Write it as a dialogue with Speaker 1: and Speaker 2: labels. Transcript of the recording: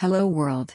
Speaker 1: Hello World.